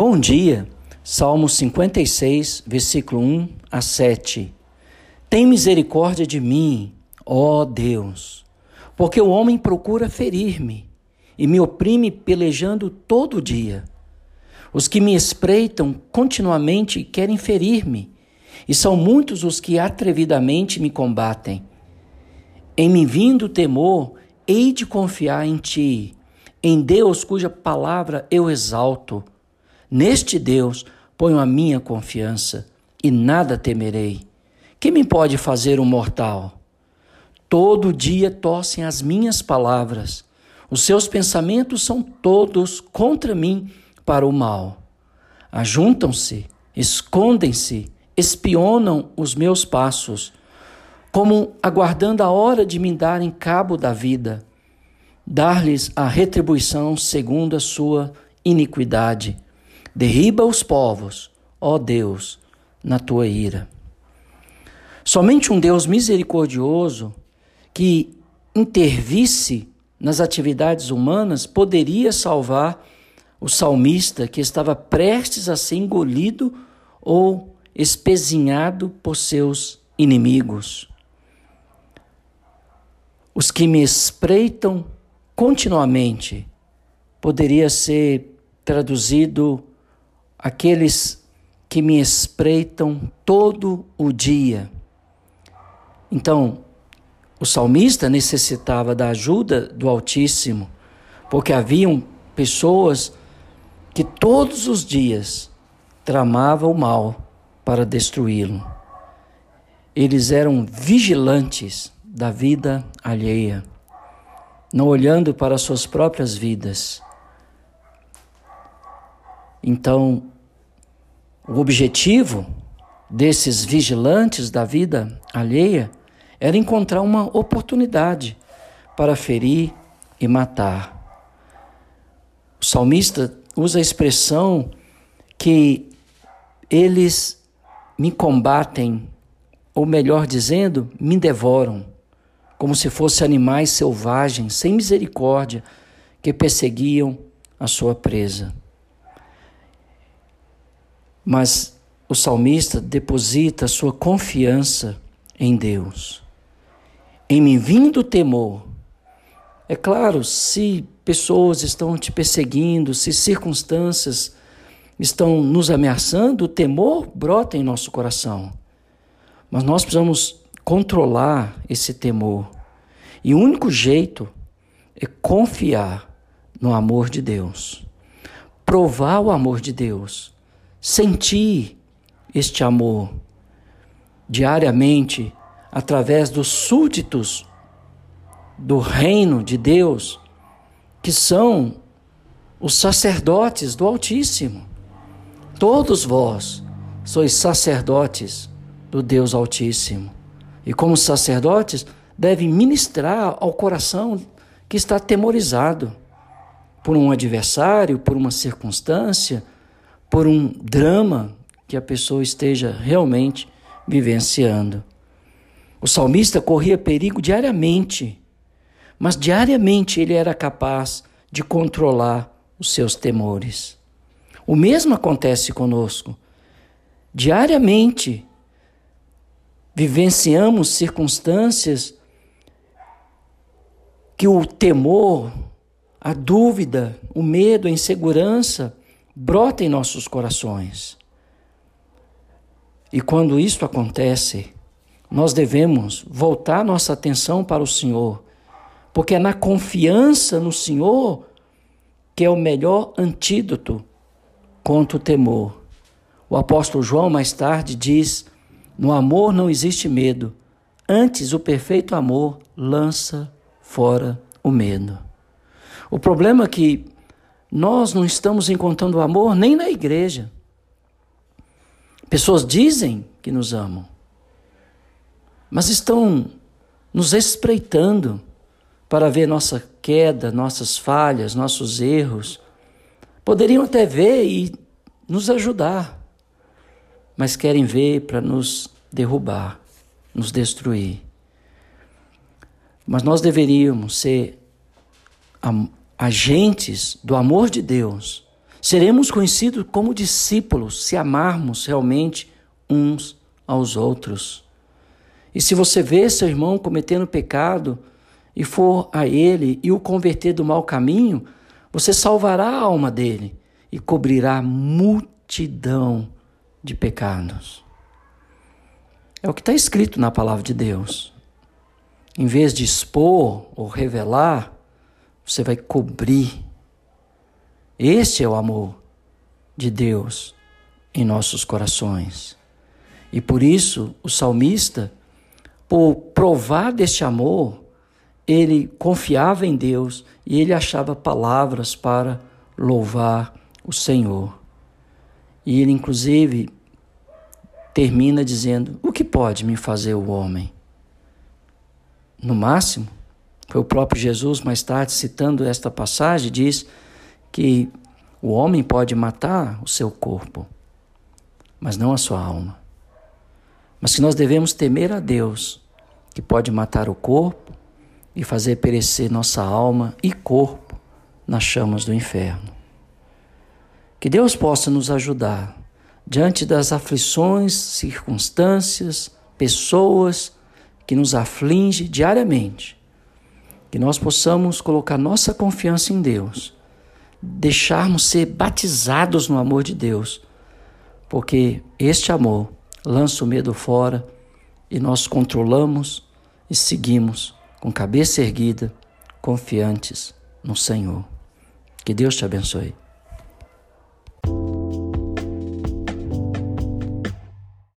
Bom dia, Salmo 56, versículo 1 a 7. Tem misericórdia de mim, ó Deus, porque o homem procura ferir-me e me oprime pelejando todo dia. Os que me espreitam continuamente querem ferir-me, e são muitos os que atrevidamente me combatem. Em me vindo temor, hei de confiar em ti, em Deus cuja palavra eu exalto. Neste Deus ponho a minha confiança e nada temerei. Que me pode fazer um mortal? Todo dia tossem as minhas palavras. Os seus pensamentos são todos contra mim para o mal. Ajuntam-se, escondem-se, espionam os meus passos, como aguardando a hora de me darem cabo da vida, dar-lhes a retribuição segundo a sua iniquidade. Derriba os povos, ó Deus, na tua ira. Somente um Deus misericordioso que intervisse nas atividades humanas poderia salvar o salmista que estava prestes a ser engolido ou espezinhado por seus inimigos. Os que me espreitam continuamente poderia ser traduzido aqueles que me espreitam todo o dia. Então, o salmista necessitava da ajuda do Altíssimo, porque haviam pessoas que todos os dias tramavam o mal para destruí-lo. Eles eram vigilantes da vida alheia, não olhando para suas próprias vidas então, o objetivo desses vigilantes da vida alheia era encontrar uma oportunidade para ferir e matar. O salmista usa a expressão que eles me combatem, ou melhor dizendo, me devoram, como se fossem animais selvagens, sem misericórdia, que perseguiam a sua presa. Mas o salmista deposita sua confiança em Deus. Em me vindo temor. É claro, se pessoas estão te perseguindo, se circunstâncias estão nos ameaçando, o temor brota em nosso coração. Mas nós precisamos controlar esse temor. E o único jeito é confiar no amor de Deus. Provar o amor de Deus sentir este amor diariamente através dos súditos do reino de Deus, que são os sacerdotes do Altíssimo. Todos vós sois sacerdotes do Deus Altíssimo. E como sacerdotes, devem ministrar ao coração que está atemorizado por um adversário, por uma circunstância, por um drama que a pessoa esteja realmente vivenciando. O salmista corria perigo diariamente, mas diariamente ele era capaz de controlar os seus temores. O mesmo acontece conosco. Diariamente vivenciamos circunstâncias que o temor, a dúvida, o medo, a insegurança brota em nossos corações. E quando isto acontece, nós devemos voltar nossa atenção para o Senhor, porque é na confiança no Senhor que é o melhor antídoto contra o temor. O apóstolo João mais tarde diz: No amor não existe medo, antes o perfeito amor lança fora o medo. O problema é que nós não estamos encontrando amor nem na igreja. Pessoas dizem que nos amam, mas estão nos espreitando para ver nossa queda, nossas falhas, nossos erros. Poderiam até ver e nos ajudar, mas querem ver para nos derrubar, nos destruir. Mas nós deveríamos ser agentes do amor de Deus, Seremos conhecidos como discípulos se amarmos realmente uns aos outros. E se você vê seu irmão cometendo pecado e for a ele e o converter do mau caminho, você salvará a alma dele e cobrirá multidão de pecados. É o que está escrito na palavra de Deus. Em vez de expor ou revelar, você vai cobrir. Este é o amor de Deus em nossos corações. E por isso, o salmista, por provar deste amor, ele confiava em Deus e ele achava palavras para louvar o Senhor. E ele, inclusive, termina dizendo: O que pode me fazer o homem? No máximo, foi o próprio Jesus, mais tarde, citando esta passagem, diz que o homem pode matar o seu corpo, mas não a sua alma. Mas que nós devemos temer a Deus, que pode matar o corpo e fazer perecer nossa alma e corpo nas chamas do inferno. Que Deus possa nos ajudar diante das aflições, circunstâncias, pessoas que nos aflige diariamente. Que nós possamos colocar nossa confiança em Deus, deixarmos ser batizados no amor de Deus, porque este amor lança o medo fora e nós controlamos e seguimos com cabeça erguida, confiantes no Senhor. Que Deus te abençoe.